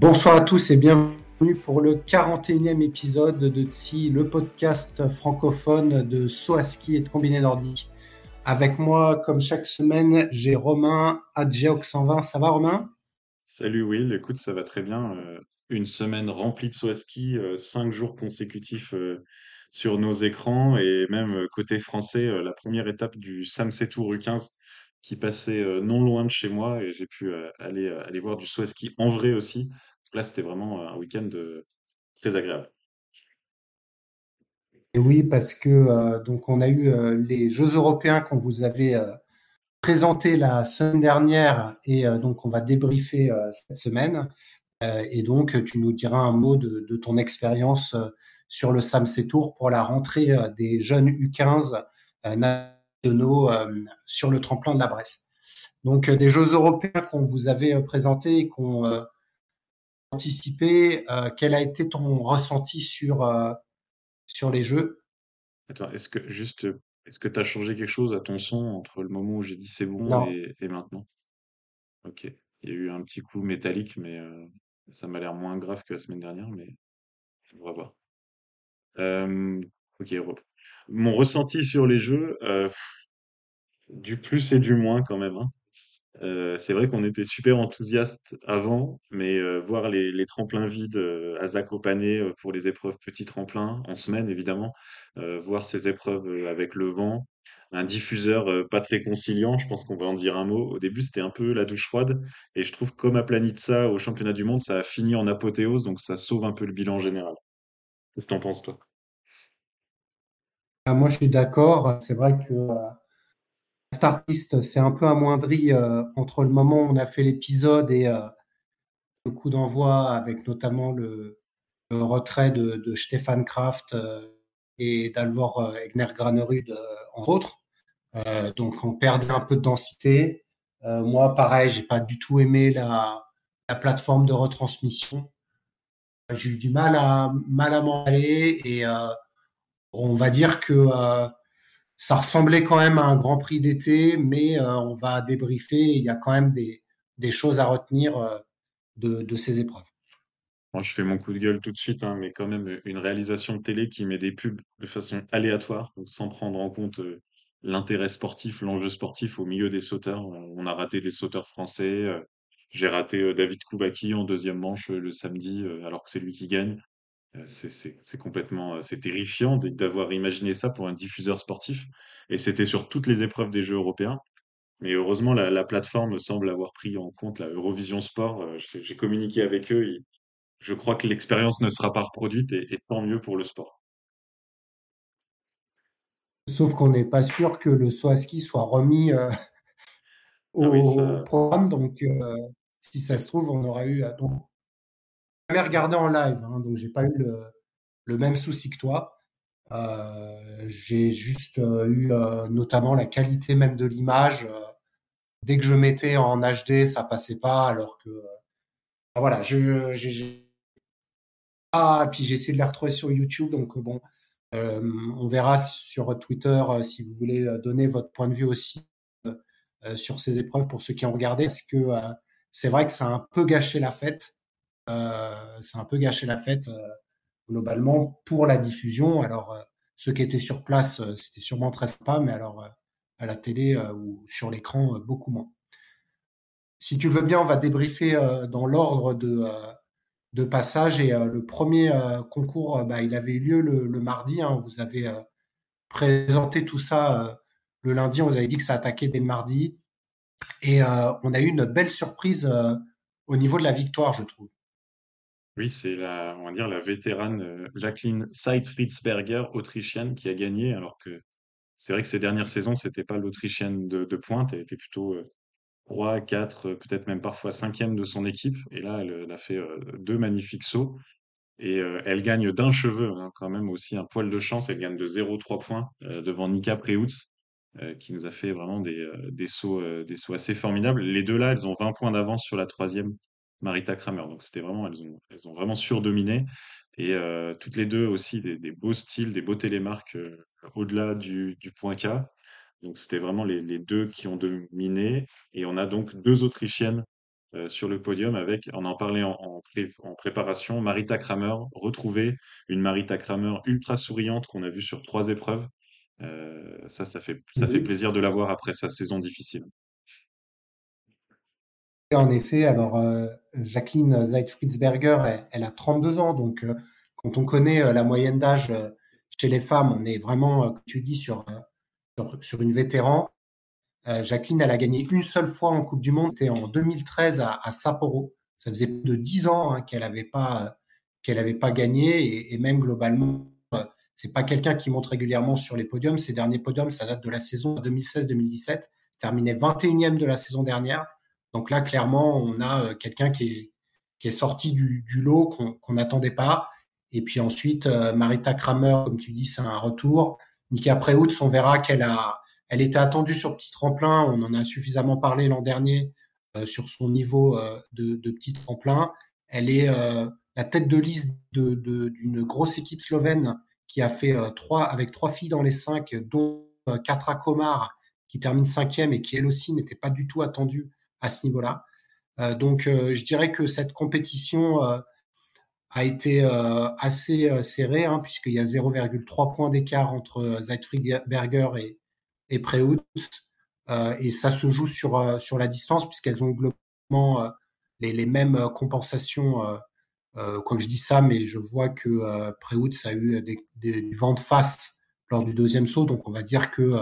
Bonsoir à tous et bienvenue pour le 41e épisode de TSI, le podcast francophone de Soaski et de Combiné Nordique. Avec moi, comme chaque semaine, j'ai Romain Adjeox 120. Ça va Romain? Salut Will, écoute, ça va très bien. Euh, une semaine remplie de Soaski, euh, cinq jours consécutifs euh, sur nos écrans et même côté français, la première étape du Samsei Tour U15 qui passait non loin de chez moi et j'ai pu aller, aller voir du Soaski en vrai aussi. Là, c'était vraiment un week-end euh, très agréable. Et oui, parce que euh, donc on a eu euh, les Jeux européens qu'on vous avait présentés la semaine dernière et donc on va débriefer cette semaine. et donc tu nous diras un mot de, de ton expérience sur le SAMC Tour pour la rentrée des jeunes U15 nationaux sur le tremplin de la Bresse. Donc des Jeux européens qu'on vous avait présentés et qu'on anticiper, euh, quel a été ton ressenti sur, euh, sur les jeux? Attends, est-ce que juste, est-ce que tu as changé quelque chose à ton son entre le moment où j'ai dit c'est bon et, maintenant? Ok, il y a eu un petit coup métallique, mais euh, ça m'a l'air moins grave que la semaine dernière, mais on va voir. ok, mon ressenti sur les jeux, du plus et du moins quand même. Hein. Euh, c'est vrai qu'on était super enthousiastes avant, mais euh, voir les, tremplins vides euh, à Zakopane pour les épreuves petits tremplins, en semaine évidemment, voir ces épreuves avec le vent, un diffuseur pas très conciliant, je pense qu'on va en dire un mot. Au début, c'était un peu la douche froide, et je trouve comme à Planitza au championnat du monde, ça a fini en apothéose, donc ça sauve un peu le bilan général. Qu'est-ce que t'en penses, toi? ah, Moi, je suis d'accord. C'est vrai que Startist s'est un peu amoindri euh, entre le moment où on a fait l'épisode et euh, le coup d'envoi, avec notamment le, retrait de, Stéphane Kraft euh, et d'Alvor Egner Granerud, entre autres. donc on perdait un peu de densité. moi, pareil, j'ai pas du tout aimé la, plateforme de retransmission. J'ai eu du mal à mal à m'en aller et on va dire que ça ressemblait quand même à un Grand Prix d'été, mais euh, on va débriefer. Il y a quand même des, choses à retenir euh, de, ces épreuves. Moi, je fais mon coup de gueule tout de suite, hein, mais quand même une réalisation de télé qui met des pubs de façon aléatoire, sans prendre en compte euh, l'intérêt sportif, l'enjeu sportif au milieu des sauteurs. On a raté les sauteurs français. J'ai raté David Koubaki en deuxième manche le samedi, alors que c'est lui qui gagne. Euh, c'est complètement, euh, c'est terrifiant d'avoir imaginé ça pour un diffuseur sportif. Et c'était sur toutes les épreuves des Jeux européens. Mais heureusement, la, plateforme semble avoir pris en compte la Eurovision Sport. Euh, j'ai communiqué avec eux. je crois que l'expérience ne sera pas reproduite et, tant mieux pour le sport. Sauf qu'on n'est pas sûr que le Soaski soit remis ah au programme. Donc, si ça se trouve, on aura eu regardé en live, hein, donc j'ai pas eu le, même souci que toi. Euh, j'ai juste euh, eu euh, notamment la qualité même de l'image. dès que je mettais en HD, ça passait pas, alors que voilà, je, j'ai ah, puis j'ai essayé de la retrouver sur YouTube, donc bon, on verra sur Twitter si vous voulez donner votre point de vue aussi sur ces épreuves pour ceux qui ont regardé, parce que c'est vrai que ça a un peu gâché la fête. Euh, c'est un peu gâché la fête euh, globalement pour la diffusion. Alors, euh, ceux qui étaient sur place, c'était sûrement très sympa, mais alors à la télé ou sur l'écran, beaucoup moins. Si tu veux bien, on va débriefer dans l'ordre de, passage. Et le premier concours, bah, il avait eu lieu le, mardi. Hein. Vous avez présenté tout ça le lundi. On vous avait dit que ça attaquait dès le mardi. Et on a eu une belle surprise au niveau de la victoire, je trouve. Oui, c'est la, on va dire la vétérane euh, Jacqueline Seidfritzberger, autrichienne, qui a gagné, alors que c'est vrai que ces dernières saisons, c'était pas l'autrichienne de, pointe, elle était plutôt euh, 3, 4, peut-être même parfois cinquième de son équipe. Et là, elle, a fait deux magnifiques sauts. Et elle gagne d'un cheveu, hein, quand même aussi un poil de chance. Elle gagne de 0,3 points devant Nika Preutz, qui nous a fait vraiment des, des, sauts, des sauts assez formidables. Les deux là, elles ont 20 points d'avance sur la troisième, Marita Kramer. Donc c'était vraiment, elles ont, elles ont vraiment surdominé. Et toutes les deux aussi des, des, beaux styles, des beaux télémarques au-delà du, du point K. Donc c'était vraiment les, les, deux qui ont dominé. Et on a donc deux Autrichiennes euh, sur le podium avec, on en parlait en, en, préparation, Marita Kramer, retrouver une Marita Kramer ultra souriante qu'on a vue sur trois épreuves. Euh, ça, ça fait, ça fait plaisir de la voir après sa saison difficile. En effet, alors euh, Jacqueline Zeitfritzberger, elle, elle, a 32 ans, donc quand on connaît la moyenne d'âge chez les femmes, on est vraiment, comme tu dis, sur, une vétéran. Euh, Jacqueline, elle a gagné une seule fois en Coupe du Monde, c'était en 2013 à, Sapporo. Ça faisait plus de 10 ans hein, qu'elle n'avait pas, pas gagné et, même globalement, euh, c'est pas quelqu'un qui monte régulièrement sur les podiums. Ces derniers podiums, ça date de la saison 2016-2017, terminé 21e de la saison dernière. Donc là, clairement, on a euh, quelqu'un qui est, sorti du, lot qu'on n'attendait pas. Et puis ensuite, Marita Kramer, comme tu dis, c'est un retour. Nika Preutz, on verra qu'elle a, elle était attendue sur petit tremplin. On en a suffisamment parlé l'an dernier euh, sur son niveau euh, de, petit tremplin. Elle est euh, la tête de liste d'une grosse équipe slovène qui a fait trois avec trois filles dans les cinq, dont Katra Komar qui termine cinquième et qui elle aussi n'était pas du tout attendue à ce niveau-là. donc je dirais que cette compétition a été assez serrée hein, puisqu'il y a 0,3 points d'écart entre Zeitfried et, et. Euh, et ça se joue sur, euh, sur la distance puisqu'elles ont globalement euh, les, les, mêmes compensations. quoi que je dis ça, mais je vois que euh, a eu des, des, du vent de face lors du deuxième saut. Donc on va dire que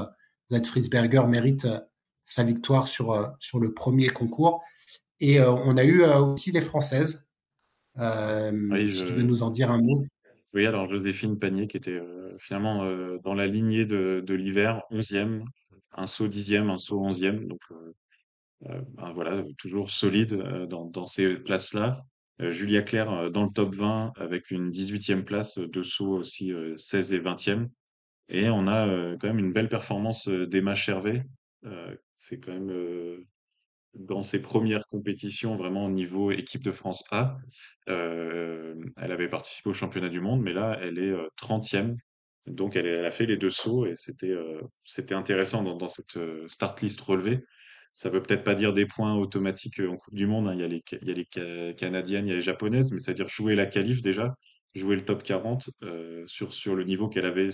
Friesberger mérite sa victoire sur, sur le premier concours. Et on a eu aussi les Françaises. si tu veux nous en dire un mot. Oui, alors Joséphine Panier qui était euh, finalement euh, dans la lignée de, de l'hiver, 11e, un saut 10e, un saut 11e. Donc euh, ben voilà, toujours solide dans, dans ces places-là. Julia Claire dans le top 20 avec une 18e place, deux sauts aussi 16 et 20e. Et on a quand même une belle performance d'Emma Chervet. c'est quand même dans ses premières compétitions vraiment au niveau équipe de France A. Euh, elle avait participé au championnat du monde, mais là, elle est 30e. Euh, Donc, elle, a fait les deux sauts et c'était euh, intéressant dans, cette start list relevée. Ça veut peut-être pas dire des points automatiques en Coupe du Monde. Hein. Il, y a les, Canadiennes, il y a les Japonaises, mais c'est-à-dire jouer la qualif déjà, jouer le top 40 sur, le niveau qu'elle avait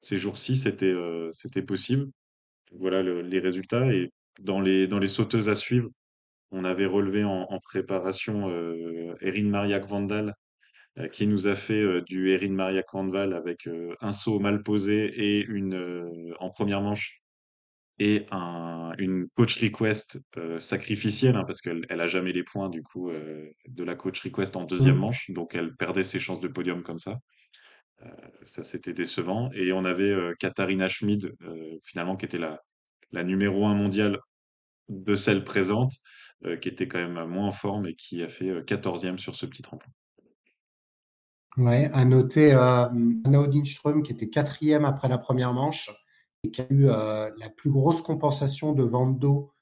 ces jours-ci, c'était possible. Voilà le, les résultats. Et dans les, dans les sauteuses à suivre, on avait relevé en, préparation euh, Erin Mariak Vandal, euh, qui nous a fait euh, du Erin Mariak Vandal avec un saut mal posé et une en première manche et un, une coach request sacrificielle hein, parce qu'elle elle a jamais les points du coup de la coach request en deuxième mmh. manche, donc elle perdait ses chances de podium comme ça. Ça c'était décevant et on avait Katharina Schmid finalement qui était la numéro un mondiale de celle présente, euh, qui était quand même moins en forme et qui a fait 14e euh, sur ce petit tremplin. Ouais, à noter euh, Anna qui était quatrième après la première manche et qui a eu euh, la plus grosse compensation de vente d'eau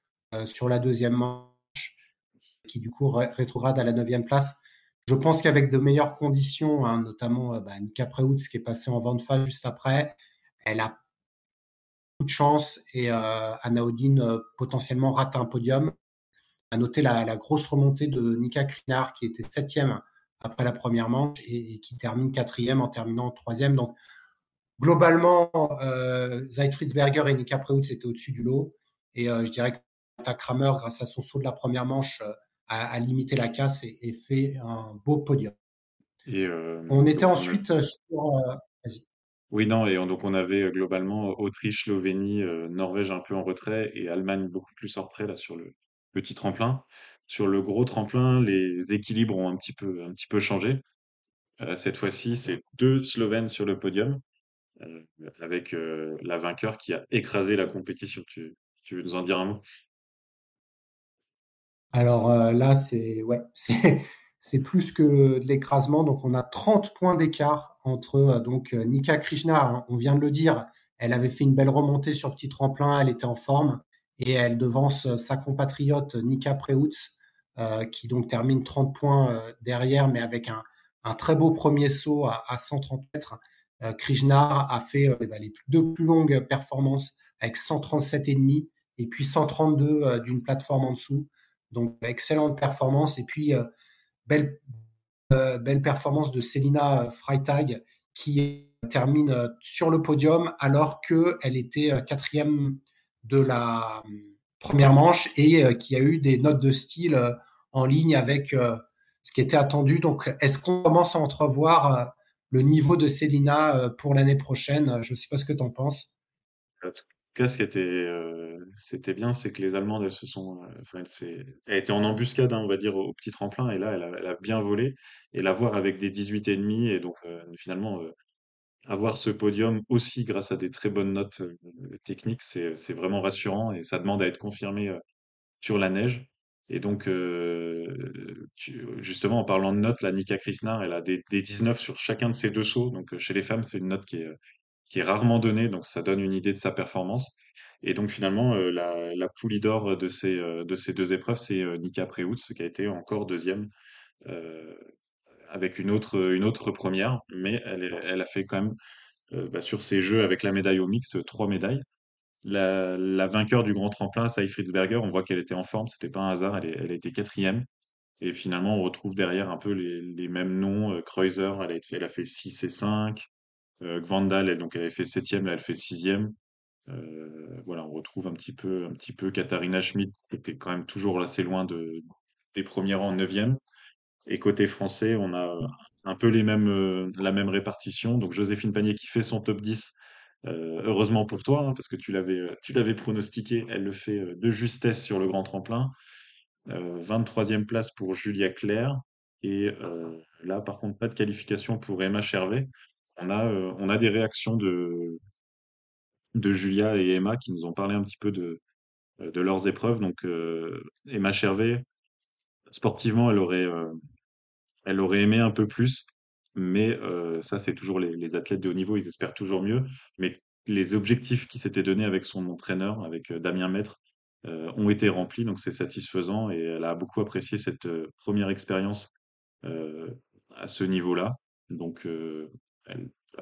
sur la deuxième manche, qui du coup rétrograde à la neuvième place. Je pense qu'avec de meilleures conditions, hein, notamment bah, Nika Preutz qui est passée en vente phase juste après, elle a de chance et euh, Anna Odin euh, potentiellement rate un podium. À noter la, grosse remontée de Nika Krinar qui était septième après la première manche et, qui termine quatrième en terminant troisième. Donc globalement, euh, Fritzberger et Nika Preutz étaient au-dessus du lot. Et euh, je dirais que Kramer, grâce à son saut de la première manche, a, limité la casse et, fait un beau podium. Et on était ensuite sur. Vas-y. Oui, non, et donc on avait euh, globalement Autriche, Slovénie, euh, Norvège un peu en retrait et Allemagne beaucoup plus en retrait là sur le petit tremplin. Sur le gros tremplin, les équilibres ont un petit peu, un petit peu changé. Euh, cette fois-ci, c'est deux Slovènes sur le podium, avec la vainqueur qui a écrasé la compétition. Tu, tu veux nous en dire un mot? Alors là, c'est plus que de l'écrasement. Donc on a 30 points d'écart entre donc Nika Krishna, hein, on vient de le dire, elle avait fait une belle remontée sur petit tremplin, elle était en forme et elle devance sa compatriote Nika Preutz, qui donc termine 30 points derrière, mais avec un, très beau premier saut à, 130 mètres. Euh, Krishna a fait euh, bah, les deux plus longues performances avec 137,5 et puis 132 euh, d'une plateforme en dessous. Donc, excellente performance. Et puis, belle, belle performance de Selina Freitag qui termine sur le podium alors qu'elle était quatrième de la première manche et qui a eu des notes de style en ligne avec ce qui était attendu. Donc, est-ce qu'on commence à entrevoir euh, le niveau de Célina euh, pour l'année prochaine? Je ne sais pas ce que tu en penses. Cas, ce qui était, euh, bien, c'est que les Allemandes, elles se sont, enfin, elle, était en embuscade, hein, on va dire, au, petit tremplin, et là, elle a, bien volé. Et la voir avec des 18 et et donc finalement avoir ce podium aussi grâce à des très bonnes notes techniques, c'est vraiment rassurant et ça demande à être confirmé sur la neige. Et donc, euh, justement, en parlant de notes, la Nika Krishna, elle a des, des 19 sur chacun de ses deux sauts. Donc, euh, chez les femmes, c'est une note qui est, qui est rarement donnée. Donc, ça donne une idée de sa performance. Et donc, finalement, euh, la, la poulie d'or de ces, de ces deux épreuves, c'est Nika Preutz, qui a été encore deuxième, avec une autre, une autre première. Mais elle, elle a fait quand même, bah, sur ces jeux, avec la médaille au mix, trois médailles. La, la vainqueur du grand tremplin, Saï Fritzberger, on voit qu'elle était en forme, c'était pas un hasard, elle, elle a été quatrième. Et finalement, on retrouve derrière un peu les, les mêmes noms. Euh, Kreuzer, elle a, elle a fait 6 et 5. Euh, Gvandal, elle, donc avait fait septième, là elle fait sixième. Euh, voilà, on retrouve un petit peu, un petit peu Katharina Schmidt, qui était quand même toujours assez loin de, des premiers rangs, neuvième. Et côté français, on a un peu les mêmes, euh, la même répartition. Donc Joséphine Panier qui fait son top 10 euh, heureusement pour toi, hein, parce que tu l'avais, pronostiqué, elle le fait de justesse sur le grand tremplin. 23e place pour Julia Claire. Et là, par contre, pas de qualification pour Emma Chervet. On a, on a des réactions de, de Julia et Emma qui nous ont parlé un petit peu de, de leurs épreuves. Donc, Emma Chervet, sportivement, elle aurait, elle aurait aimé un peu plus. Mais ça, c'est toujours les, athlètes de haut niveau, ils espèrent toujours mieux. Mais les objectifs qui s'étaient donnés avec son entraîneur, avec Damien Maître, ont été remplis, donc c'est satisfaisant. Et elle a beaucoup apprécié cette première expérience à ce niveau-là. Donc,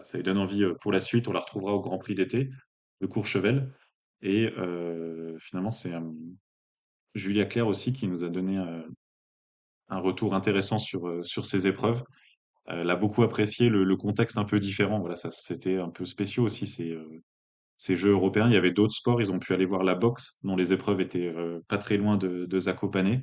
ça lui donne envie pour la suite. On la retrouvera au Grand Prix d'été de Courchevel. Et finalement, c'est Julia Claire aussi qui nous a donné un retour intéressant sur, sur ces épreuves. Elle a beaucoup apprécié le, contexte un peu différent. Voilà, ça c'était un peu spéciaux aussi ces, euh, ces Jeux européens. Il y avait d'autres sports. Ils ont pu aller voir la boxe, dont les épreuves étaient euh, pas très loin de, de Zakopane.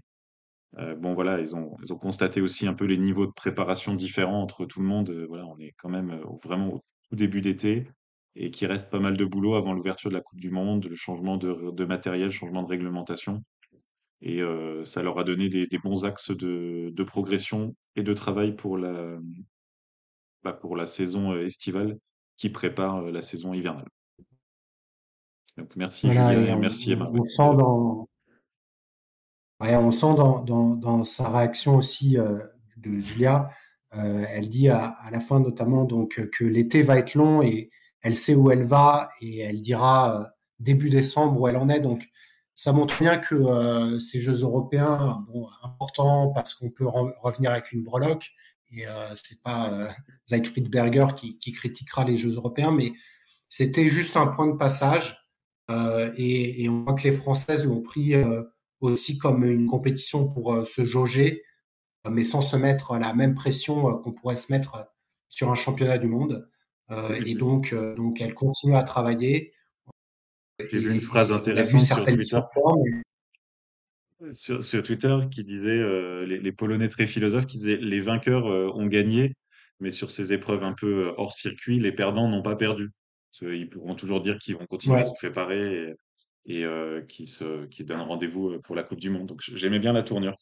Euh, bon voilà, ils ont, ils ont constaté aussi un peu les niveaux de préparation différents entre tout le monde. voilà, on est quand même vraiment au tout début d'été et qu'il reste pas mal de boulot avant l'ouverture de la Coupe du Monde, le changement de, de matériel, changement de réglementation. Et ça leur a donné des, bons axes de, progression et de travail pour la, bah, pour la saison estivale qui prépare la saison hivernale. Donc merci Julien et, merci Emma. On sent dans, on sent dans, sa réaction aussi de Julia. elle dit à, la fin notamment donc que l'été va être long et elle sait où elle va et elle dira début décembre où elle en est. Donc ça montre bien que euh, ces Jeux européens, bon, importants parce qu'on peut revenir avec une breloque, et euh, c'est pas euh, Friedberger qui, critiquera les Jeux européens, mais c'était juste un point de passage, euh, et, et, on voit que les Françaises l'ont pris aussi comme une compétition pour se jauger, mais sans se mettre la même pression qu'on pourrait se mettre sur un championnat du monde. et donc, donc, elle continue à travailler. J'ai vu une phrase intéressante sur Twitter. Sur, Twitter qui disait, euh, les, Polonais très philosophes, qui disaient les vainqueurs euh, ont gagné, mais sur ces épreuves un peu euh, hors circuit, les perdants n'ont pas perdu. ils pourront toujours dire qu'ils vont continuer à se préparer et, qu'ils se, qui donnent rendez-vous pour la Coupe du Monde. Donc j'aimais bien la tournure.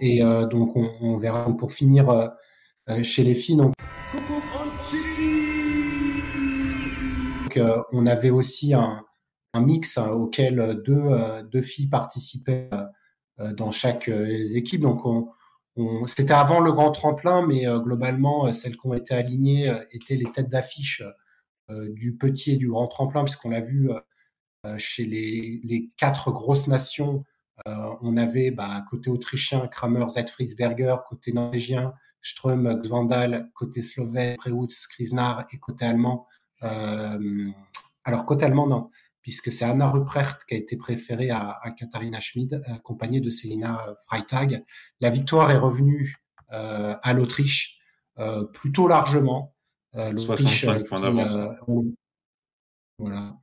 Et donc on, verra pour finir chez les filles. Donc... on avait aussi un, mix hein, auquel deux, filles participaient dans chaque équipe. Donc, on, c'était avant le grand tremplin, mais globalement, celles qui ont été alignées étaient les têtes d'affiche du petit et du grand tremplin, puisqu'on l'a vu chez les, quatre grosses nations. on avait bah, côté autrichien Kramer, Zetfriesberger, côté norvégien Ström, Xvandal, côté slovène Preutz, Krisnar et côté allemand. alors côté allemand non, puisque c'est Anna Ruprecht qui a été préférée à, Katharina Schmid, accompagnée de Selina Freitag. La victoire est revenue euh, à l'Autriche euh, plutôt largement. Euh, 65 points d'avance. Euh, voilà,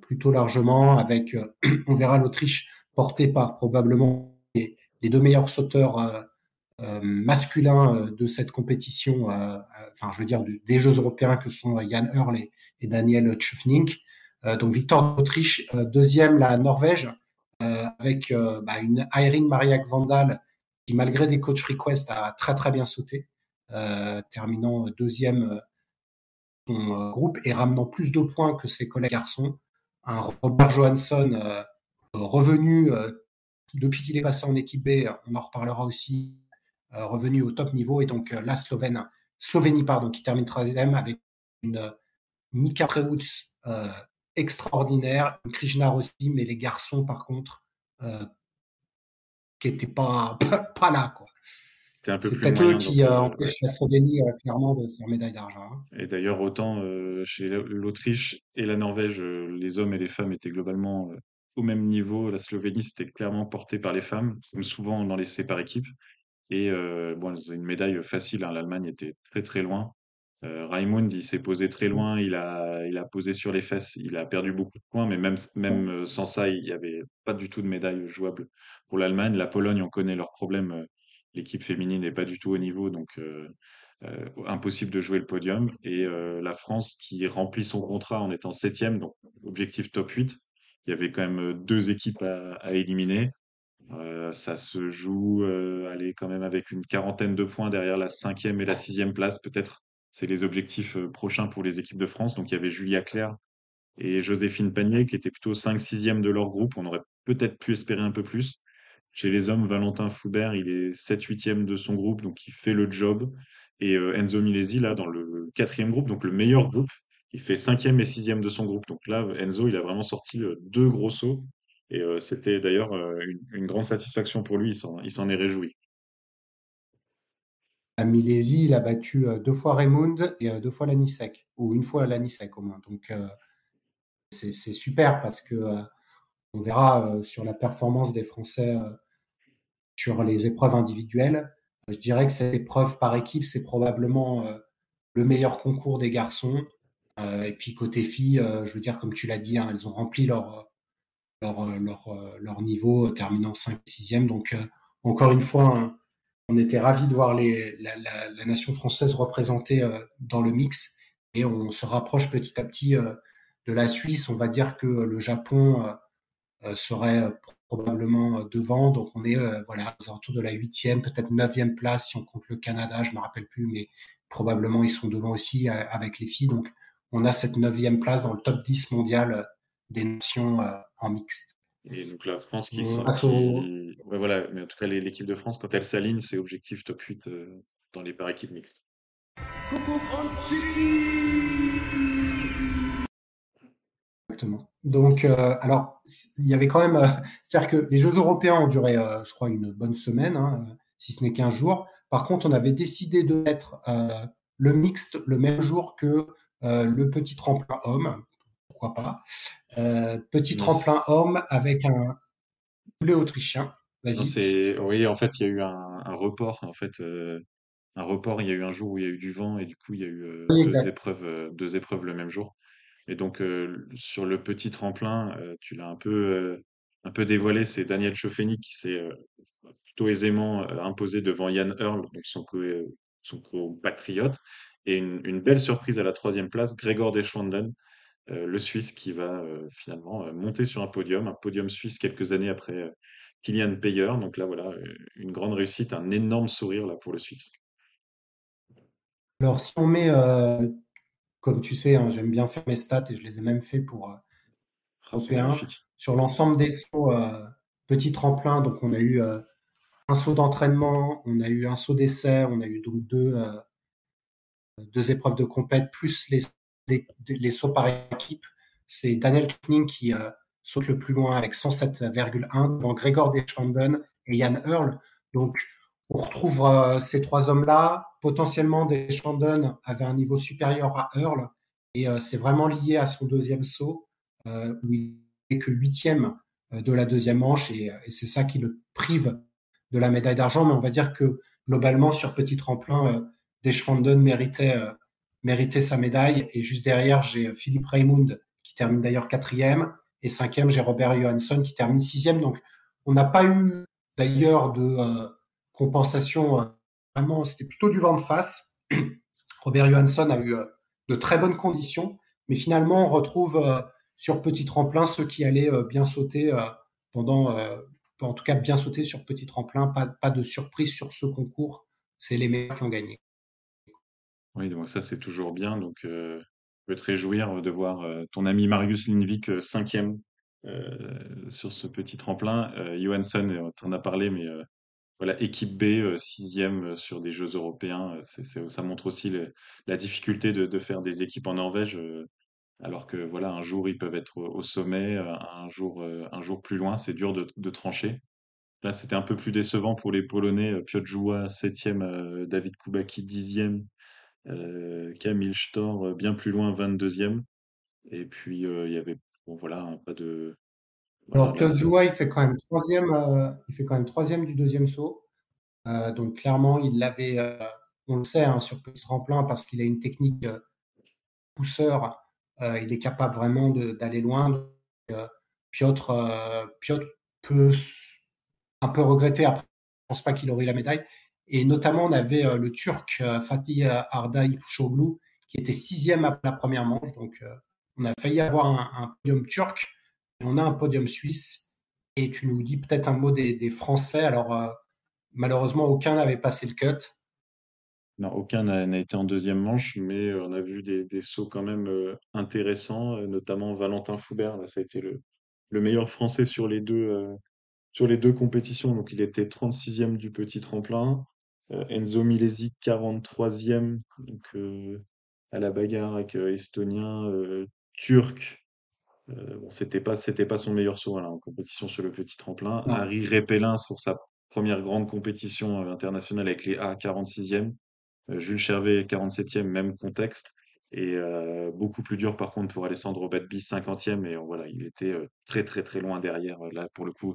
plutôt largement, avec, on verra l'Autriche portée par probablement les, deux meilleurs sauteurs masculins de cette compétition, enfin je veux dire des Jeux européens que sont Jan Hurl et, Daniel Tschufning. Euh, donc victoire d'Autriche, euh, deuxième la Norvège euh, avec bah, une Irene Mariak Vandal qui malgré des coach requests a très très bien sauté, terminant deuxième son groupe et ramenant plus de points que ses collègues garçons. Un Robert Johansson revenu depuis qu'il est passé en équipe B, on en reparlera aussi, revenu au top niveau et donc la Slovène, Slovénie pardon, qui termine troisième avec une Mika Preutz extraordinaire. Krishna aussi, mais les garçons, par contre, euh, qui n'étaient pas, pas, là. Quoi. C'est peut-être eux qui euh, empêchent la Slovénie euh, clairement de faire médaille d'argent. Et d'ailleurs, autant chez l'Autriche et la Norvège, les hommes et les femmes étaient globalement au même niveau. La Slovénie, c'était clairement porté par les femmes, comme souvent dans les séparés équipes. Et bon, c'est une médaille facile. Hein. L'Allemagne était très très loin. Euh, Raimund, il s'est posé très loin, il a, il a posé sur les fesses, il a perdu beaucoup de points, mais même, même euh, sans ça, il n'y avait pas du tout de médaille jouable pour l'Allemagne. La Pologne, on connaît leurs problèmes. Euh, l'équipe féminine n'est pas du tout au niveau, donc impossible de jouer le podium. Et la France, qui remplit son contrat en étant septième, donc objectif top 8, il y avait quand même deux équipes à, éliminer. ça se joue, allez, quand même avec une quarantaine de points derrière la cinquième et la sixième place, peut-être c'est les objectifs euh, prochains pour les équipes de France. Donc il y avait Julia Claire et Joséphine Panier qui étaient plutôt 5-6e de leur groupe. On aurait peut-être pu espérer un peu plus. Chez les hommes, Valentin Foubert, il est 7-8e de son groupe, donc il fait le job. Et euh, Enzo Milesi, là, dans le quatrième groupe, donc le meilleur groupe, il fait 5e et 6e de son groupe. Donc là, Enzo, il a vraiment sorti euh, deux gros sauts. Et c'était d'ailleurs une, grande satisfaction pour lui, il s'en est réjoui à Milésie, il a battu euh, deux fois Raymond et euh, deux fois Lanisek, ou une fois Lanisek au moins. Donc, euh, c'est super parce que on verra sur la performance des Français sur les épreuves individuelles. Je dirais que cette épreuve par équipe, c'est probablement le meilleur concours des garçons. et puis côté filles, je veux dire, comme tu l'as dit, hein, elles ont rempli leur, leur, leur, niveau, terminant 5-6e. Donc, encore une fois, on était ravis de voir la, nation française représentée euh, dans le mix et on se rapproche petit à petit euh, de la Suisse. On va dire que le Japon euh, serait probablement devant. Donc on est voilà aux alentours de la huitième, peut-être neuvième place si on compte le Canada, je me rappelle plus, mais probablement ils sont devant aussi avec les filles. Donc on a cette neuvième place dans le top 10 mondial des nations en mixte. Et donc la France qui, ouais, voilà, mais en tout cas l'équipe de France quand elle s'aligne, c'est objectif top 8 euh, dans les par équipes mixtes. Exactement. Donc euh, alors il y avait quand même, euh, c'est-à-dire que les Jeux européens ont duré, je crois, une bonne semaine, hein, si ce n'est qu'un jour. Par contre, on avait décidé de mettre le mixte le même jour que le petit tremplin homme, pourquoi pas? Euh, petit tremplin homme avec un bleu autrichien. Vas-y. Oui, en fait, il y a eu un, report. En fait, euh, un report. Il y a eu un jour où il y a eu du vent et du coup, il y a eu euh, deux épreuves, deux épreuves le même jour. Et donc, sur le petit tremplin, tu l'as un peu, un peu dévoilé. C'est Daniel Chofeni qui s'est plutôt aisément imposé devant Jan Earl, son, co son compatriote. Et une, belle surprise à la troisième place, Gregor Deschwanden, euh, le Suisse qui va finalement monter sur un podium, un podium suisse quelques années après Kylian Payer. Donc là, voilà, une grande réussite, un énorme sourire là pour le Suisse. Alors, si on met, comme tu sais, hein, j'aime bien faire mes stats et je les ai même fait pour, européen. Sur l'ensemble des sauts petits tremplins, donc on a eu un saut d'entraînement, on a eu un saut d'essai, on a eu donc deux, deux épreuves de compète, plus les, les, sauts par équipe. C'est Daniel Kning qui saute le plus loin avec 107,1 devant Gregor Deschwanden et Jan Earl. Donc, on retrouve euh, ces trois hommes-là. Potentiellement, Deschwanden avait un niveau supérieur à Earl. Et euh, c'est vraiment lié à son deuxième saut, euh, où il n'est que huitième de la deuxième manche. Et, c'est ça qui le prive de la médaille d'argent. Mais on va dire que globalement, sur petit tremplin, Deschwanden méritait, méritait sa médaille. Et juste derrière, j'ai Philippe Raymond, qui termine d'ailleurs quatrième. Et cinquième, j'ai Robert Johansson, qui termine sixième. Donc, on n'a pas eu d'ailleurs de compensation, euh, vraiment, c'était plutôt du vent de face. Robert Johansson a eu euh, de très bonnes conditions, mais finalement, on retrouve euh, sur petit tremplin ceux qui allaient bien sauter pendant, en tout cas bien sauter sur petit tremplin, pas, de surprise sur ce concours. C'est les meilleurs qui ont gagné. Oui, donc ça c'est toujours bien. Donc, je peux te réjouir de voir ton ami Marius Lindvik cinquième sur ce petit tremplin. Johansson, tu en as parlé, mais voilà, équipe B, euh, sixième euh, sur des Jeux européens. Euh, ça montre aussi la difficulté de, faire des équipes en Norvège, alors que voilà, un jour ils peuvent être au, sommet, un jour, un jour plus loin, c'est dur de, trancher. Là, c'était un peu plus décevant pour les Polonais. Piotr Joua, septième, David Kubaki, dixième, Camille Stor, bien plus loin, 22e. Et puis, il y avait, bon, voilà, pas de, alors, Joua, il fait quand même troisième, euh, il fait quand même troisième du deuxième saut. Euh, donc, clairement, il l'avait, euh, on le sait, hein, sur petit tremplin, parce qu'il a une technique pousseur. il est capable vraiment d'aller loin. Piotr, Piotr peut un peu regretter. Après, je pense pas qu'il aurait eu la médaille. Et notamment, on avait le Turc Fatih Arday Choglu, qui était sixième après la première manche. Donc, on a failli avoir un, un podium turc on a un podium suisse. Et tu nous dis peut-être un mot des, Français. Alors, euh, malheureusement, aucun n'avait passé le cut. Non, aucun n'a été en deuxième manche, mais euh, on a vu des, sauts quand même euh, intéressants, notamment Valentin Foubert. Là, ça a été le, meilleur Français sur les deux, sur les deux compétitions. Donc, il était 36e du petit tremplin. Enzo Milesi, 43e, donc, à la bagarre avec Estonien, Turc, euh, bon, c'était pas, c'était pas son meilleur saut en compétition sur le petit tremplin. Harry Repellin sur sa première grande compétition euh, internationale avec les A 46e. Euh, Jules Chervet 47e, même contexte. Et beaucoup plus dur par contre pour Alessandro Badby 50e. Et voilà, il était très très très loin derrière. Là, pour le coup,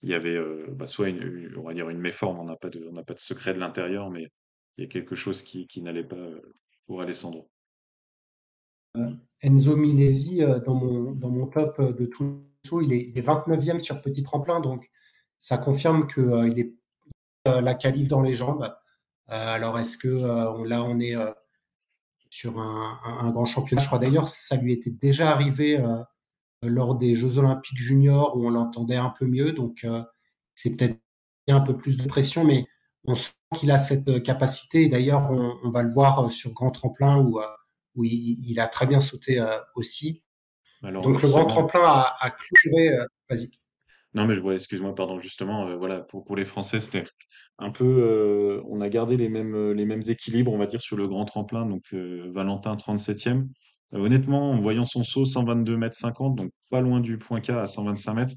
il y avait bah, soit une, on va dire une méforme, on n'a pas de, on pas de secret de l'intérieur, mais il y a quelque chose qui, qui n'allait pas pour Alessandro. Enzo Milesi, euh, dans mon, dans mon top euh, de tous les sauts, il est, 29e sur petit tremplin, donc ça confirme qu'il euh, est la calife dans les jambes. alors, est-ce que là, on est sur un, grand championnat? Je crois d'ailleurs ça lui était déjà arrivé lors des Jeux Olympiques juniors où on l'entendait un peu mieux, donc c'est peut-être un peu plus de pression, mais on sent qu'il a cette capacité. D'ailleurs, on, on, va le voir sur grand tremplin où où il, a très bien sauté euh, aussi. Donc le grand tremplin a, a clôturé. Euh, vas-y. Non mais ouais, excuse-moi, pardon. Justement, euh, voilà, pour, pour les Français, c'était un peu. on a gardé les mêmes les mêmes équilibres, on va dire, sur le grand tremplin. Donc Valentin 37e. honnêtement, en voyant son saut 122 mètres 50, donc pas loin du point K à 125 mètres,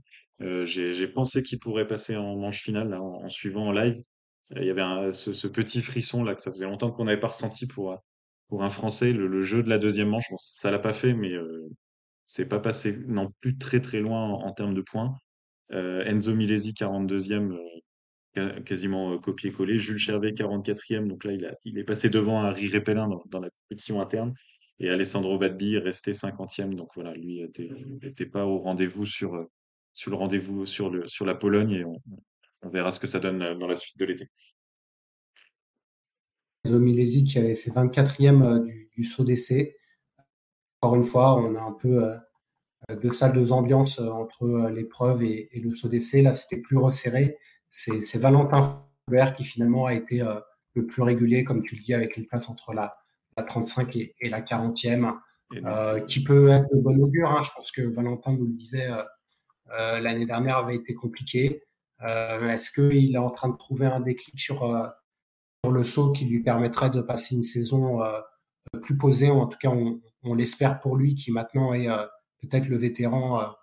j'ai pensé qu'il pourrait passer en manche finale là, en, suivant en live. Il y avait ce, ce, petit frisson là que ça faisait longtemps qu'on n'avait pas ressenti pour pour un Français, le, jeu de la deuxième manche, bon, ça l'a pas fait, mais euh, c'est pas passé non plus très très loin en, termes de points. Euh, Enzo Milesi, 42e, euh, quasiment copié-collé. Jules Chervet, 44e, donc là il, est passé devant Harry Repellin dans, la compétition interne. Et Alessandro Badbi resté 50e, donc voilà, lui n'était pas au rendez-vous sur, sur le rendez-vous sur, la Pologne et on verra ce que ça donne dans la suite de l'été. Milesi qui avait fait 24e euh, du, saut d'essai. Encore une fois, on a un peu euh, deux salles, deux ambiances euh, entre l'épreuve et, le saut d'essai. Là, c'était plus resserré. C'est Valentin Faubert qui finalement a été le plus régulier, comme tu le dis, avec une place entre la, 35 et, la 40e. qui peut être de bon augure. Hein. Je pense que Valentin nous le disait, l'année dernière avait été compliquée. Est-ce qu'il est en train de trouver un déclic sur, le saut qui lui permettrait de passer une saison plus posée, en tout cas on, on l'espère pour lui, qui maintenant est peut-être le vétéran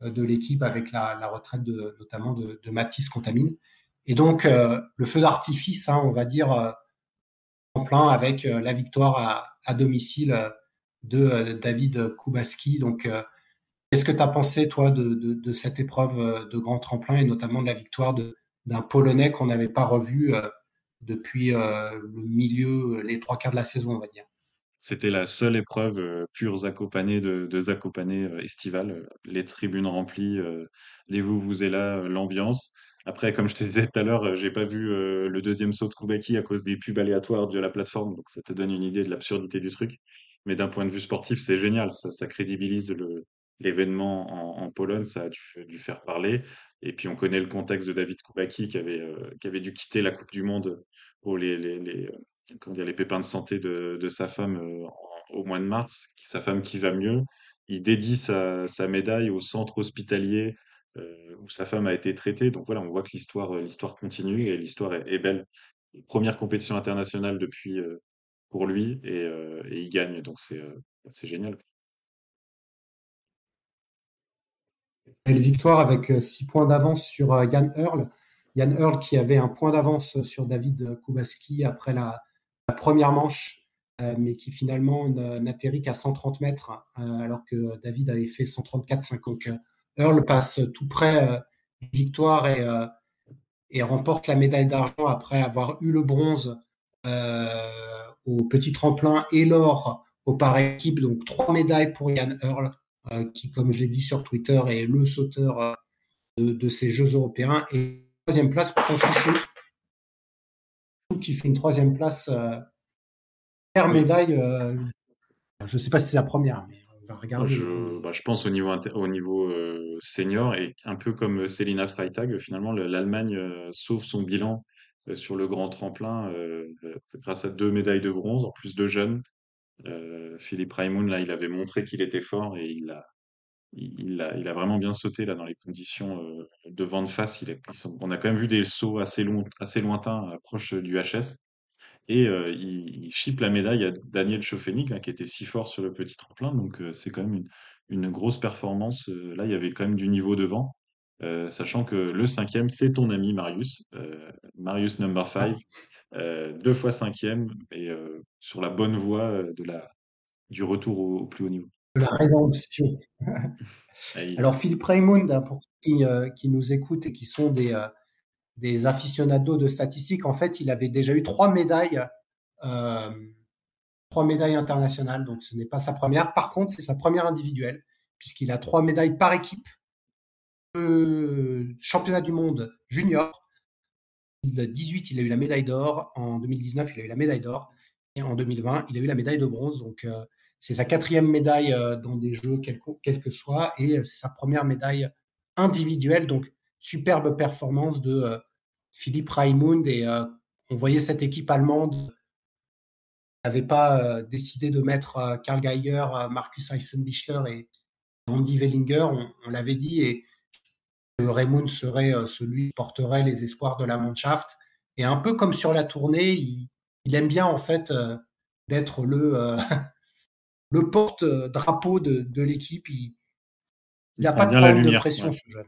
de l'équipe avec la, retraite de, notamment de, de Mathis Contamine. Et donc, euh, le feu d'artifice, hein, on va dire, euh, en plein avec euh, la victoire à, à domicile de David Kubaski. Donc, qu'est-ce que tu as pensé, toi, de, de, cette épreuve de grand tremplin et notamment de la victoire d'un Polonais qu'on n'avait pas revu depuis le milieu, les trois quarts de la saison, on va dire c'était la seule épreuve pure Zakopane de, de Zakopane estival. Les tribunes remplies, les vous vous êtes là, l'ambiance. Après, comme je te disais tout à l'heure, j'ai pas vu le deuxième saut de Koubaki à cause des pubs aléatoires de la plateforme, donc ça te donne une idée de l'absurdité du truc. Mais d'un point de vue sportif, c'est génial, ça, crédibilise l'événement en, en, Pologne, ça a dû, faire parler. Et puis on connaît le contexte de David Koubaki qui avait, qui avait dû quitter la Coupe du Monde pour les, les, les, il y a les pépins de santé de, de sa femme euh, au mois de mars, sa femme qui va mieux, il dédie sa, sa médaille au centre hospitalier euh, où sa femme a été traitée. Donc voilà, on voit que l'histoire, euh, continue et l'histoire est, belle. Première compétition internationale depuis pour lui et, et, il gagne, donc c'est génial. Belle victoire avec 6 points d'avance sur Yann Hurl. Yann Hurl qui avait un point d'avance sur David Kubaski après la, première manche, euh, mais qui finalement n'atterrit qu'à 130 mètres, euh, alors que David avait fait 134,5. Donc euh, Earl passe tout près d'une victoire et, remporte la médaille d'argent après avoir eu le bronze au petit tremplin et l'or au par équipe. Donc trois médailles pour Yann Earl, qui, comme je l'ai dit sur Twitter, est le sauteur de, de, ces Jeux européens. Et troisième place pour ton chouchou, qui fait une troisième place. Euh, première médaille, euh, je ne sais pas si c'est la première, mais on va regarder. Je, bah, je pense au niveau, au niveau euh, senior, et un peu comme Selina Freitag, finalement, l'Allemagne sauve son bilan sur le grand tremplin grâce à deux médailles de bronze, en plus de jeunes. Philippe Raimund, là, il avait montré qu'il était fort et il a, il, a, il a vraiment bien sauté là dans les conditions euh, de vent de face. On a quand même vu des sauts assez, long, assez lointains, proches du HS. Et euh, il, il la médaille à Daniel Chofenig, qui était si fort sur le petit tremplin. Donc euh, c'est quand même une, une grosse performance. là, il y avait quand même du niveau devant. sachant que le cinquième, c'est ton ami Marius, Marius number 5, deux fois cinquième, et sur la bonne voie de la, du retour au plus haut niveau la rédemption. Alors Philippe Raymond, hein, pour ceux euh, qui, nous écoutent et qui sont des, euh, des aficionados de statistiques, en fait, il avait déjà eu trois médailles, euh, trois médailles internationales, donc ce n'est pas sa première. Par contre, c'est sa première individuelle, puisqu'il a trois médailles par équipe. championnat du monde junior. En 2018, il a eu la médaille d'or. En 2019, il a eu la médaille d'or. Et en 2020, il a eu la médaille de bronze. Donc, c'est sa quatrième médaille euh, dans des jeux, quel, que soit, et euh, c'est sa première médaille individuelle. Donc, superbe performance de euh, Philippe Raimund. Et on voyait cette équipe allemande n'avait pas décidé de mettre Karl Geiger, Markus Eisenbichler et Andy Wellinger, on, l'avait dit, et Raimund serait celui qui porterait les espoirs de la Mannschaft. Et un peu comme sur la tournée, il, aime bien en fait d'être le, le porte-drapeau de, de l'équipe. Il n'a pas de problème de pression, ce jeune.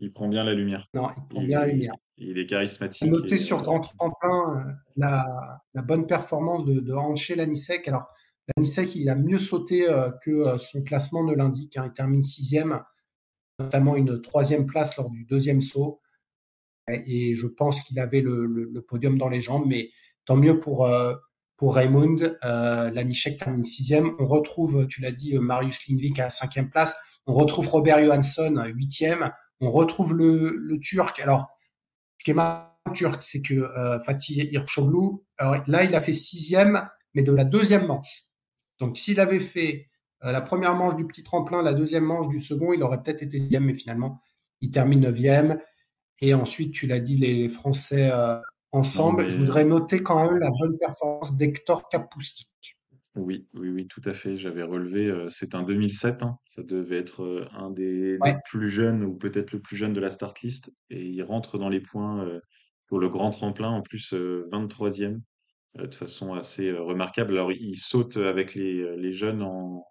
Il prend bien la lumière. Non, il prend bien la lumière. Il est charismatique. Noté sur Grand Tremplin euh, la, la, bonne performance de, de Hanché Lanisek. Alors, Lanisek, il a mieux sauté euh, que euh, son classement ne l'indique. Hein. Il termine sixième, notamment une troisième place lors du deuxième saut. Et je pense qu'il avait le, podium dans les jambes, mais tant mieux pour, pour Raymond. Euh, Lanichek termine sixième. On retrouve, tu l'as dit, Marius Lindvik à cinquième place. On retrouve Robert Johansson huitième. On retrouve le, le Turc. Alors, ce qui est marrant Turc, c'est que euh, Fatih Irchoglu, là, il a fait sixième, mais de la deuxième manche. Donc, s'il avait fait euh, la première manche du petit tremplin, la deuxième manche du second, il aurait peut-être été sixième, mais finalement, il termine neuvième. Et ensuite, tu l'as dit, les, Français euh, ensemble. Je voudrais noter quand même la bonne performance d'Hector Kapoustik. Oui, oui, oui, tout à fait. J'avais relevé, euh, c'est un 2007, hein. Ça devait être euh, un des, plus jeunes ou peut-être le plus jeune de la start list. Et il rentre dans les points euh, pour le grand tremplin, en plus euh, 23e, euh, de façon assez euh, remarquable. Alors, il saute avec les, euh, les jeunes en,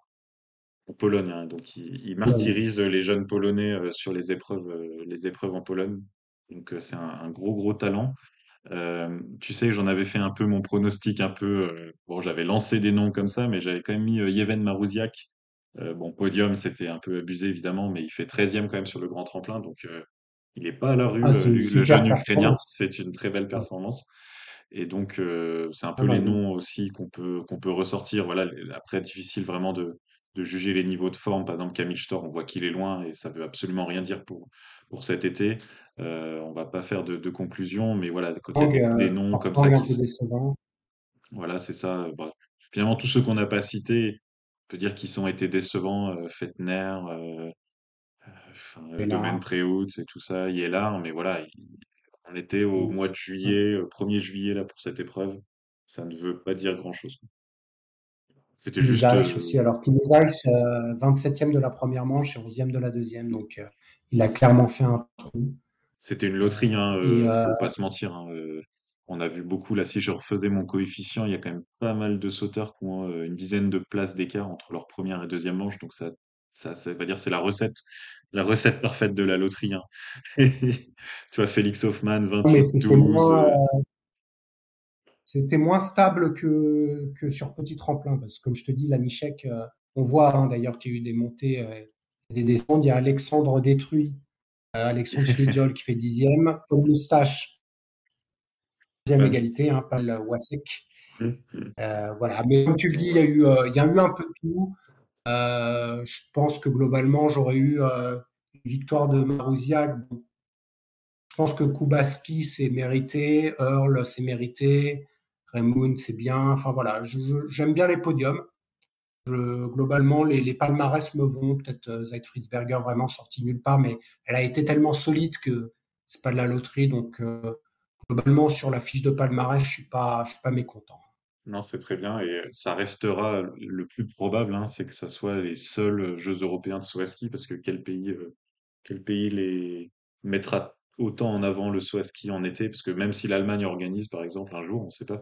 en Pologne, hein. donc il, il ouais, martyrise les jeunes Polonais euh, sur les épreuves, euh, les épreuves en Pologne. Donc, euh, c'est un, un gros, gros talent. Euh, tu sais, j'en avais fait un peu mon pronostic, un peu. euh, bon, j'avais lancé des noms comme ça, mais j'avais quand même mis euh, Yeven Marouziak. Bon, podium, c'était un peu abusé évidemment, mais il fait 13e quand même sur le grand tremplin, donc il n'est pas à la Ah, rue, lui- le jeune Ukrainien. performance. C'est une très belle performance. Et donc, c'est un peu les noms aussi qu'on peut, qu'on peut ressortir. Voilà, après, difficile vraiment de, de juger les niveaux de forme. Par exemple, Camille Storr, on voit qu'il est loin et ça veut absolument rien dire pour, pour cet été. Euh, on va pas faire de, de conclusion, mais voilà, quand il y a Lang, des, des euh, noms comme ça qui, voilà, c'est ça. euh, bah, finalement, tous ceux qu'on n'a pas cités, on peut dire qu'ils ont été décevants. Euh, Fettner, euh, enfin, euh, Domaine là, Préhout et tout ça, Yellar, mais voilà, il- on était au mois de juillet, euh, 1er juillet là pour cette épreuve. Ça ne veut pas dire grand-chose. C'était juste, Kimisaïch aussi. euh, Alors, euh, 27e de la première manche et 11e de la deuxième. Donc, euh, il a clairement fait un trou. c'était une Euh, loterie, hein, et euh, euh, faut pas se mentir. hein, euh, on a vu beaucoup là. Si je refaisais mon coefficient, il y a quand même pas mal de sauteurs qui ont euh, une dizaine de places d'écart entre leur première et deuxième manche. Donc ça, ça, ça veut dire c'est la recette, la recette parfaite de la loterie. hein. Tu vois, Félix 28-12. moins, euh, c'était moins stable que, que sur petit tremplin. Parce que, comme je te dis, la Nichek, euh, on voit hein, d'ailleurs qu'il y a eu des montées, euh, des descentes. Il y a Alexandre Détruit, euh, Alexandre Schledjol qui fait dixième. Paul Moustache, deuxième ouais, égalité, hein, pas le Wasek. Euh, voilà. Mais comme tu le dis, il y a eu, euh, il y a eu un peu de tout. Euh, je pense que globalement, j'aurais eu une victoire de Marouziak. Je pense que Kubaski, c'est mérité. Earl, c'est mérité. Raymond, c'est bien. Enfin voilà, j'aime bien les podiums. Globalement, les, palmarès me vont. Peut-être euh, Fritzberger vraiment sorti nulle part, mais elle a été tellement solide que c'est pas de la loterie. Donc euh, globalement, sur la fiche de palmarès, je suis pas, je suis pas mécontent. Non, c'est très bien et ça restera le plus probable, hein, c'est que ça soit les seuls Jeux européens de saut à ski parce que quel pays, euh, quel pays les mettra autant en avant le saut à ski en été? Parce que même si l'Allemagne organise, par exemple, un jour, on ne sait pas euh,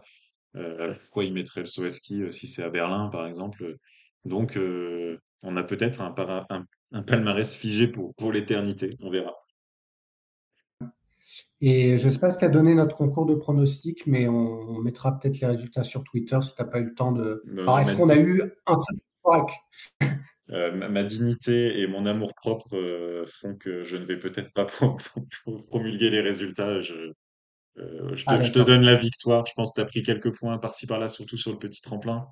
pourquoi ils mettraient le saut à ski euh, si c'est à Berlin, par exemple. Donc, euh, on a peut-être un, para- un, un palmarès figé pour, pour l'éternité, on verra. Et je ne sais pas ce qu'a donné notre concours de pronostics, mais on, on mettra peut-être les résultats sur Twitter si tu n'as pas eu le temps de. Alors, est-ce qu'on a eu un truc Euh, ma, ma dignité et mon amour-propre euh, font que je ne vais peut-être pas pro- pro- promulguer les résultats. Je, euh, je Ah, te, je te d'accord. donne la victoire. Je pense que tu as pris quelques points par-ci par-là, surtout sur le petit tremplin.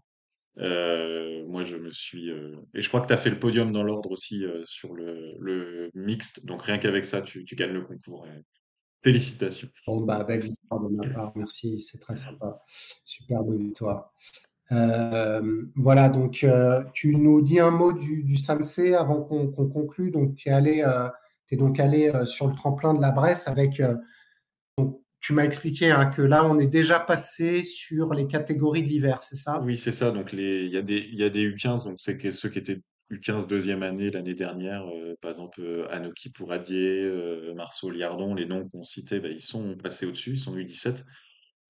Euh, moi, je me suis. euh, Et je crois que tu as fait le podium dans l'ordre aussi sur le, le mixte. Donc rien qu'avec ça, tu, tu gagnes le concours. Et Félicitations. Bon, bah, belle victoire de ma part. Merci, c'est très sympa. Superbe victoire. Voilà, donc tu nous dis un mot du, du avant qu'on conclue. Donc, tu es donc allé sur le tremplin de la Bresse avec. donc, tu m'as expliqué hein, que là, on est déjà passé sur les catégories de l'hiver, c'est ça? Oui, c'est ça. Donc, il y a des, il y a des U15, donc ceux qui étaient U15 deuxième année l'année dernière, euh, par exemple euh, Anoki Pouradier, euh, Marceau Liardon, les noms qu'on citait, bah, ils sont passés au-dessus, ils sont U17.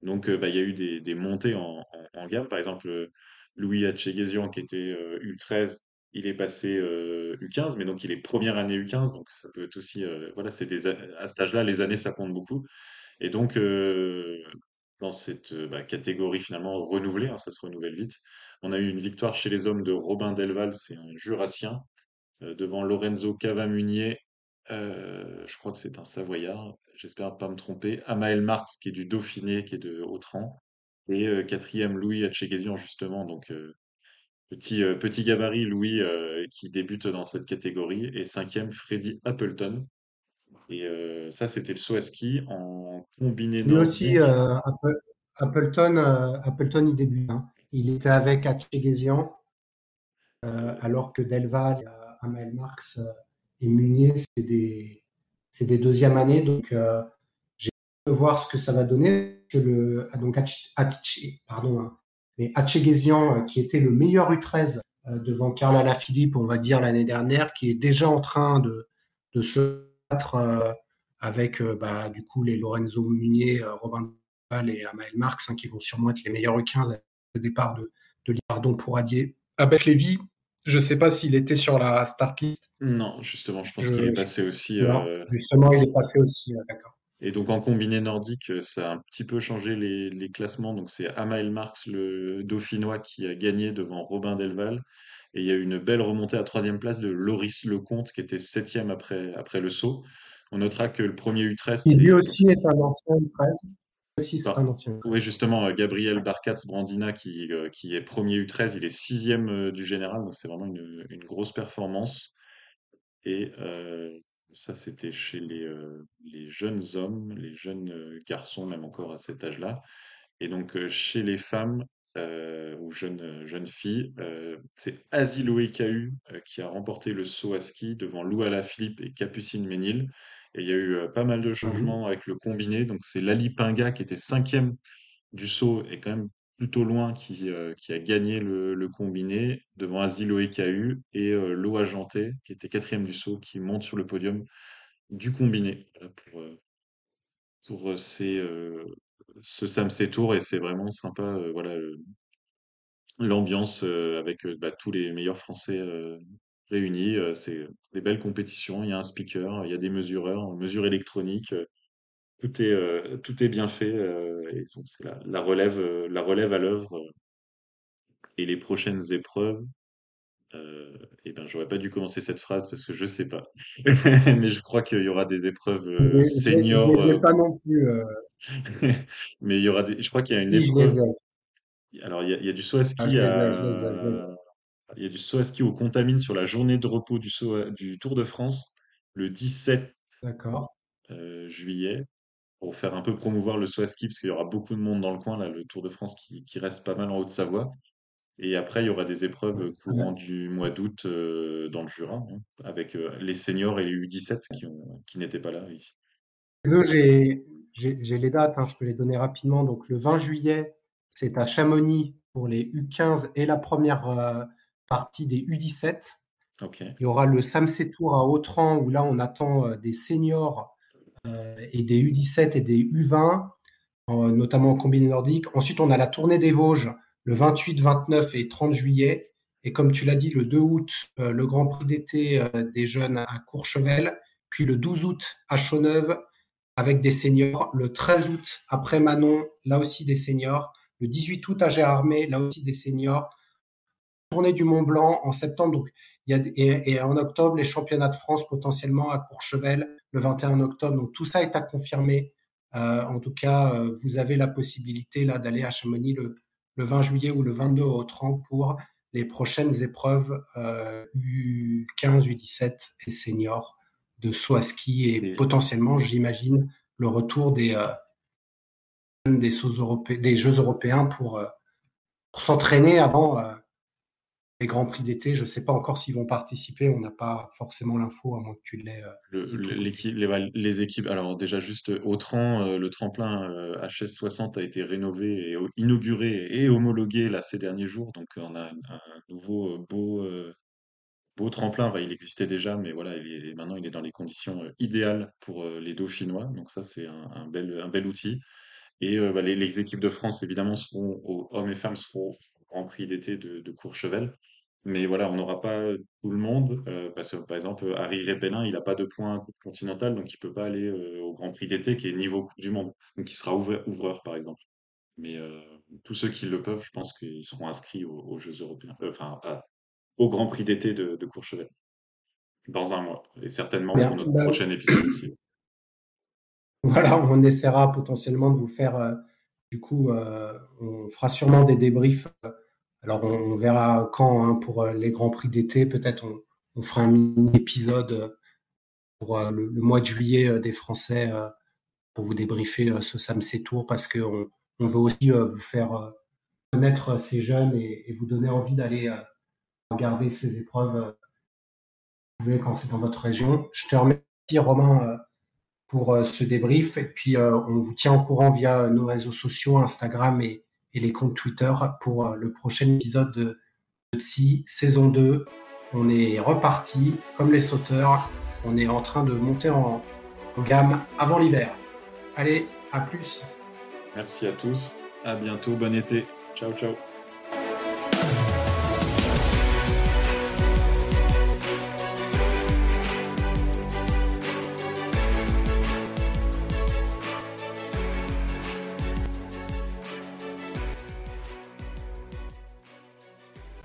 Donc, euh, bah, il y a eu des, montées en, gamme. Par exemple, Louis Hatcheguesian, qui était euh, U13, il est passé euh, U15, mais donc il est première année U15, donc ça peut être aussi, voilà, à cet âge-là, les années, ça compte beaucoup. Et donc, euh, dans cette euh, bah, catégorie finalement renouvelée, hein, ça se renouvelle vite, on a eu une victoire chez les hommes de Robin Delval, c'est un Jurassien, euh, devant Lorenzo Cavamunier, je crois que c'est un Savoyard, j'espère pas me tromper, Amael Marx qui est du Dauphiné, qui est de Haute-Rang, et quatrième Louis Hatcheguesian justement, donc petit, petit gabarit Louis qui débute dans cette catégorie, et cinquième Freddy Appleton. Et euh, ça, c'était le saut à ski en combiné Lui aussi, euh, Apple- Appleton, euh, Appleton, il débute. hein. Il était avec Hatcheguesian, euh, alors que Delval, Amael Marx et Munier, c'est des, c'est des deuxièmes années. Donc, j'ai hâte de voir ce que ça va donner. Que le, ah, donc, Hatch- Hatch- pardon, hein. mais qui était le meilleur U13 devant Karl Alaphilippe, on va dire l'année dernière, qui est déjà en train de, de se avec bah, du coup les Lorenzo Munier, Robin et Amael Marx, hein, qui vont sûrement être les meilleurs U15 au départ de, de Liardon pour Adier. Abed Lévy, je ne sais pas s'il était sur la start list. Non, justement, je pense qu'il est passé aussi. Euh, justement, il est passé aussi, d'accord. Et donc en combiné nordique, euh, ça a un petit peu changé les, classements. Donc c'est Amael Marx, le Dauphinois, qui a gagné devant Robin Delval. Et il y a eu une belle remontée à troisième place de Loris Lecomte, qui était septième après, après le saut. On notera que le premier U13. Il lui aussi est un ancien U13. Bah, oui, justement, euh, Gabriel Barkatz Brandina, qui, euh, qui est premier U13, il est sixième euh, du général, donc c'est vraiment une, une, grosse performance. Et ça, c'était chez les, les jeunes hommes, les jeunes garçons, même encore à cet âge-là. Et donc, chez les femmes ou jeunes, jeunes filles, c'est Asiloé Cahu qui a remporté le saut à ski devant Lou Philippe et Capucine Ménil. Et il y a eu pas mal de mmh changements avec le combiné. Donc, c'est Lali Pinga qui était cinquième du saut et quand même plutôt loin qui, qui a gagné le, combiné devant Asilo EKU et euh, Loa Janté qui était quatrième du saut qui monte sur le podium du combiné pour, pour ces, ce Samsé Tour et c'est vraiment sympa voilà l'ambiance avec bah, tous les meilleurs Français réunis. Euh, c'est des belles compétitions. Il y a un speaker, il y a des mesureurs, mesure électronique. Euh, tout est, euh, bien fait. et donc, c'est la, relève, la relève à l'œuvre. et les prochaines épreuves, euh, et ben, j'aurais pas dû commencer cette phrase parce que je sais pas. Mais je crois qu'il y aura des épreuves seniors. Je pas non plus. Mais il y aura des. Je crois qu'il y a une épreuve. Alors, il y a, il y a du saut à ski à. Il y a du saut à ski au Contamine sur la journée de repos du, saut du Tour de France le 17 euh, juillet pour faire un peu promouvoir le saut à ski parce qu'il y aura beaucoup de monde dans le coin, là, le Tour de France qui, reste pas mal en Haute-Savoie. Et après, il y aura des épreuves courant du mois d'août euh, dans le Jura, hein, avec euh, les seniors et les U17 qui, qui n'étaient pas là ici. J'ai les dates, hein, je peux les donner rapidement. Donc le 20 juillet, c'est à Chamonix pour les U15 et la première partie des U17. Il y aura le Samsé Tour à Autran où là on attend euh, des seniors euh, et des U17 et des U20, notamment en combiné nordique. Ensuite on a la tournée des Vosges le 28, 29 et 30 juillet. Et comme tu l'as dit, le 2 août, euh, le Grand Prix d'été des jeunes à Courchevel. Puis le 12 août à Chauneuve avec des seniors. Le 13 août après Manon, là aussi des seniors. Le 18 août à Gérardmer, là aussi des seniors tournée du Mont Blanc en septembre. Donc, il y a, et, en octobre, les championnats de France potentiellement à Courchevel le 21 octobre. Donc, tout ça est à confirmer. Euh, en tout cas, euh, vous avez la possibilité là d'aller à Chamonix le, 20 juillet ou le 22 au 30 pour les prochaines épreuves U15, U17 et seniors de saut à ski et, potentiellement, j'imagine, le retour des, euh, des, des Jeux européens pour, pour s'entraîner avant les Grands Prix d'été, je ne sais pas encore s'ils vont participer. On n'a pas forcément l'info, à moins que tu l'aies. Euh, les, équipes, alors déjà juste au Tran, euh, le tremplin HS60 euh, a été rénové et inauguré et homologué là ces derniers jours. Donc on a un, nouveau beau, beau tremplin. il existait déjà, mais voilà, maintenant il est dans les conditions idéales pour les Dauphinois. Donc ça, c'est un, bel, un bel outil. Et bah, les, équipes de France, évidemment, seront, hommes et femmes seront au Grand Prix d'été de, de Courchevel. Mais voilà, on n'aura pas tout le monde, euh, parce que par exemple, Harry Répellin, il n'a pas de points continental, donc il ne peut pas aller euh, au Grand Prix d'été qui est niveau Coupe du Monde. Donc il sera ouvreur, par exemple. Mais euh, tous ceux qui le peuvent, je pense qu'ils seront inscrits aux, Jeux européens, enfin au Grand Prix d'été de, Courchevel, dans un mois. Et certainement pour notre bah prochain épisode aussi. Voilà, on essaiera potentiellement de vous faire, du coup, on fera sûrement des débriefs alors, on, verra quand hein, pour euh, les Grands Prix d'été. Peut-être on, fera un mini-épisode euh, pour euh, le, mois de juillet des Français pour vous débriefer ce Samsé Tour parce qu'on on veut aussi vous faire connaître ces jeunes et, vous donner envie d'aller regarder ces épreuves quand c'est dans votre région. Je te remercie, Romain, pour ce débrief. Et puis, on vous tient au courant via nos réseaux sociaux, Instagram et, et les comptes Twitter pour le prochain épisode de, de saison 2. On est reparti, comme les sauteurs, on est en train de monter en, en gamme avant l'hiver. Allez, à plus. Merci à tous, à bientôt, bon été. Ciao, ciao.